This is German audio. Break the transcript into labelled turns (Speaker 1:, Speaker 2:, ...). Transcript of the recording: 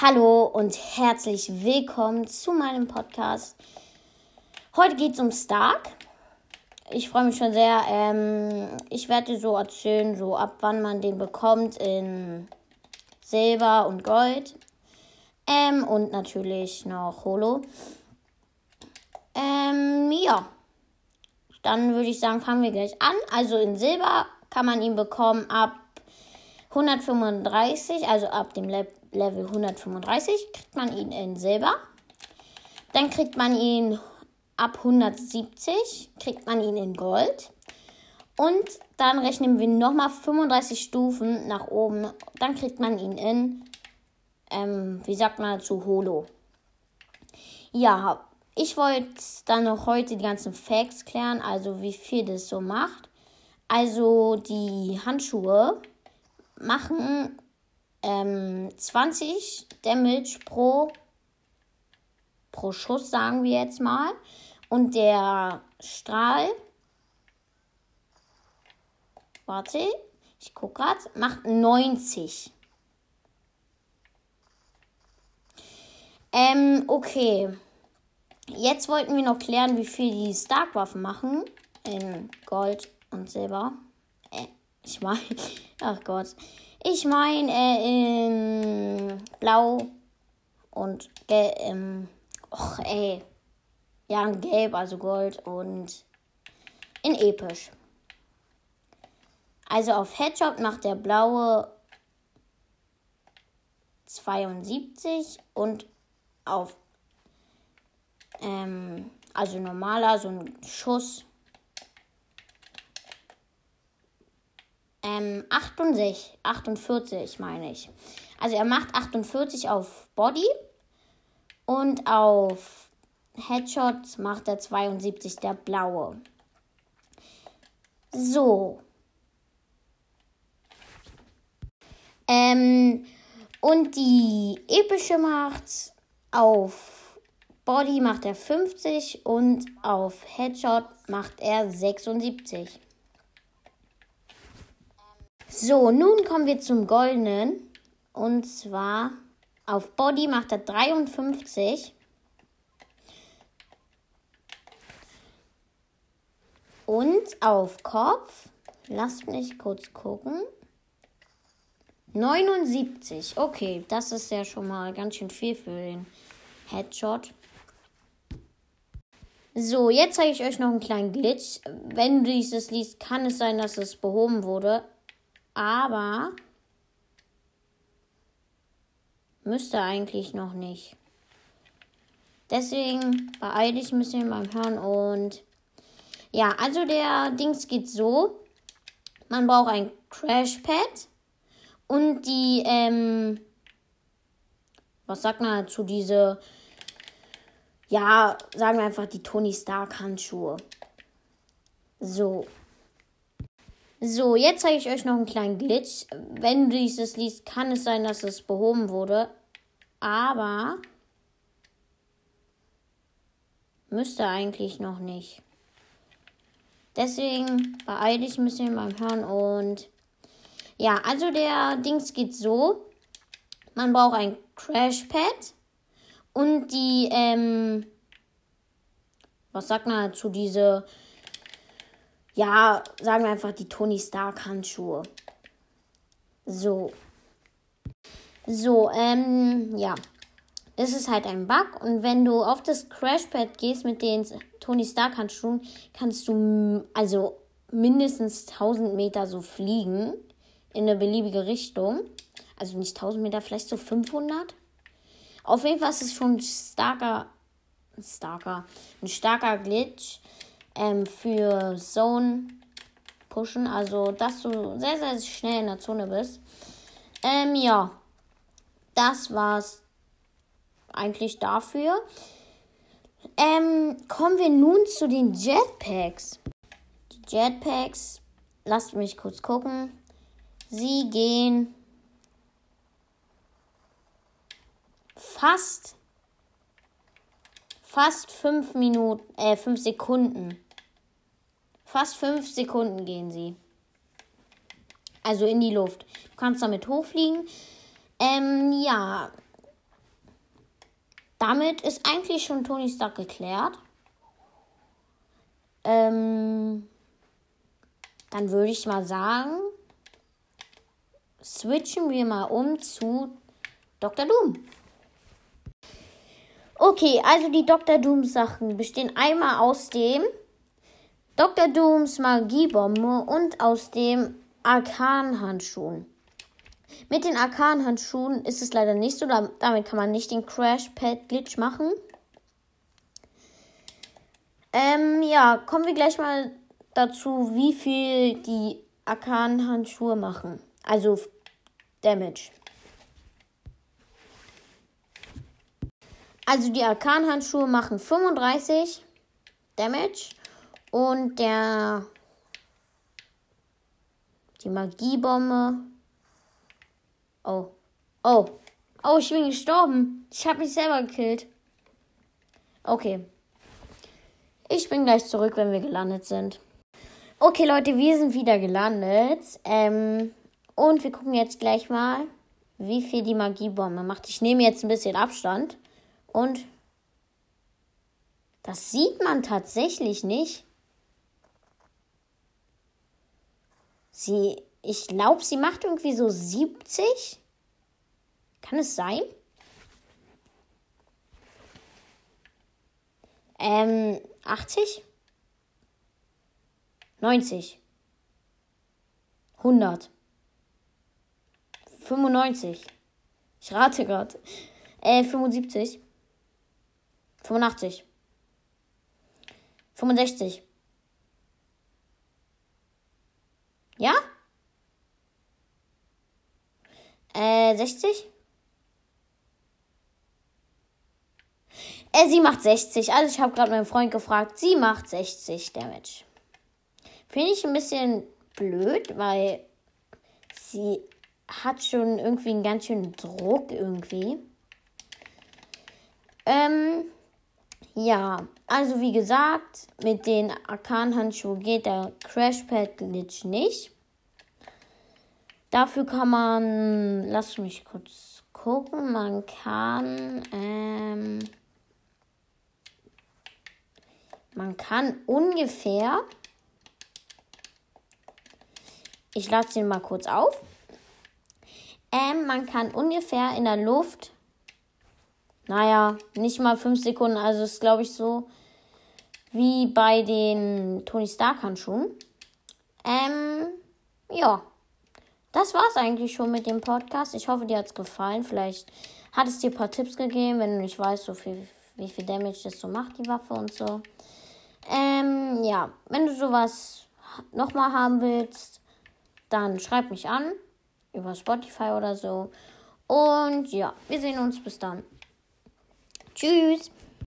Speaker 1: Hallo und herzlich willkommen zu meinem Podcast. Heute geht es um Stark. Ich freue mich schon sehr. Ähm, ich werde so erzählen, so ab wann man den bekommt in Silber und Gold. Ähm, und natürlich noch Holo. Ähm, ja. Dann würde ich sagen, fangen wir gleich an. Also in Silber kann man ihn bekommen ab 135, also ab dem Le Level 135 kriegt man ihn in Silber. Dann kriegt man ihn ab 170, kriegt man ihn in Gold. Und dann rechnen wir nochmal 35 Stufen nach oben. Dann kriegt man ihn in, ähm, wie sagt man dazu, Holo. Ja, ich wollte dann noch heute die ganzen Facts klären, also wie viel das so macht. Also die Handschuhe machen ähm, 20 Damage pro, pro Schuss, sagen wir jetzt mal. Und der Strahl, warte, ich gucke gerade, macht 90. Ähm, okay. Jetzt wollten wir noch klären, wie viel die Stark-Waffen machen. In Gold und Silber. Äh, ich meine, ach Gott. Ich meine äh, in Blau und Gelb. Ähm, och, ey. Ja, in Gelb, also Gold und in Episch. Also auf Headshot macht der blaue 72 und auf ähm, also normaler, so ein Schuss. Ähm, 68, 48 meine ich. Also er macht 48 auf Body und auf Headshot macht er 72, der blaue. So. Ähm, und die epische macht auf Body macht er 50 und auf Headshot macht er 76. So, nun kommen wir zum Goldenen. Und zwar auf Body macht er 53. Und auf Kopf, lasst mich kurz gucken. 79. Okay, das ist ja schon mal ganz schön viel für den Headshot. So, jetzt zeige ich euch noch einen kleinen Glitch. Wenn du dieses liest, kann es sein, dass es behoben wurde. Aber müsste eigentlich noch nicht. Deswegen beeile ich ein bisschen beim Hören und ja, also der Dings geht so. Man braucht ein Crashpad und die, ähm, was sagt man dazu, diese ja, sagen wir einfach die Tony Stark Handschuhe. So. So, jetzt zeige ich euch noch einen kleinen Glitch. Wenn du dieses liest, kann es sein, dass es behoben wurde. Aber müsste eigentlich noch nicht. Deswegen beeile ich ein bisschen beim Hören und ja, also der Dings geht so. Man braucht ein Crashpad und die, ähm, was sagt man dazu, diese, ja, sagen wir einfach die Tony Stark Handschuhe. So. So, ähm, ja. Das ist halt ein Bug. Und wenn du auf das Crashpad gehst mit den Tony Stark Handschuhen, kannst du also mindestens 1000 Meter so fliegen. In eine beliebige Richtung. Also nicht 1000 Meter, vielleicht so 500. Auf jeden Fall ist es schon ein starker, starker, ein starker Glitch ähm, für Zone pushen. Also, dass du sehr, sehr schnell in der Zone bist. Ähm, ja. Das war's eigentlich dafür. Ähm, kommen wir nun zu den Jetpacks. Die Jetpacks, lasst mich kurz gucken. Sie gehen fast, fast fünf Minuten, äh, fünf Sekunden. Fast fünf Sekunden gehen sie. Also in die Luft. Du kannst damit hochfliegen. Ähm, ja. damit ist eigentlich schon Tony Stark geklärt. Ähm, dann würde ich mal sagen, switchen wir mal um zu Dr. Doom. Okay, also die Dr. Doom Sachen bestehen einmal aus dem Dr. Dooms Magiebombe und aus dem Arkan-Handschuhen. Mit den Arkan-Handschuhen ist es leider nicht so. Damit kann man nicht den Crash-Pad-Glitch machen. Ähm, ja, kommen wir gleich mal dazu, wie viel die Arkan-Handschuhe machen. Also Damage. Also die Arkan-Handschuhe machen 35 Damage und der die Magiebombe. Oh. Oh. Oh, ich bin gestorben. Ich habe mich selber gekillt. Okay. Ich bin gleich zurück, wenn wir gelandet sind. Okay, Leute, wir sind wieder gelandet. Ähm, und wir gucken jetzt gleich mal, wie viel die Magiebombe macht. Ich nehme jetzt ein bisschen Abstand. Und das sieht man tatsächlich nicht. Sie, ich glaube, sie macht irgendwie so 70. Kann es sein? Ähm, 80? 90? 100? 95? Ich rate gerade. Äh, 75? 85? 65? Ja? Äh, 60? Äh, sie macht 60. Also ich habe gerade meinen Freund gefragt. Sie macht 60 Damage. Finde ich ein bisschen blöd, weil sie hat schon irgendwie einen ganz schönen Druck irgendwie. Ähm, ja, also wie gesagt, mit den Arkan-Handschuhen geht der Crashpad-Glitch nicht. Dafür kann man, lass mich kurz gucken, man kann, ähm, man kann ungefähr, ich lade den mal kurz auf, ähm, man kann ungefähr in der Luft naja, nicht mal fünf Sekunden. Also ist, glaube ich, so wie bei den Tony Stark Handschuhen. Ähm, ja. Das war's eigentlich schon mit dem Podcast. Ich hoffe, dir hat's gefallen. Vielleicht hat es dir ein paar Tipps gegeben, wenn du nicht weißt, so viel, wie viel Damage das so macht, die Waffe und so. Ähm, ja, wenn du sowas nochmal haben willst, dann schreib mich an über Spotify oder so. Und ja, wir sehen uns bis dann. Tschüss.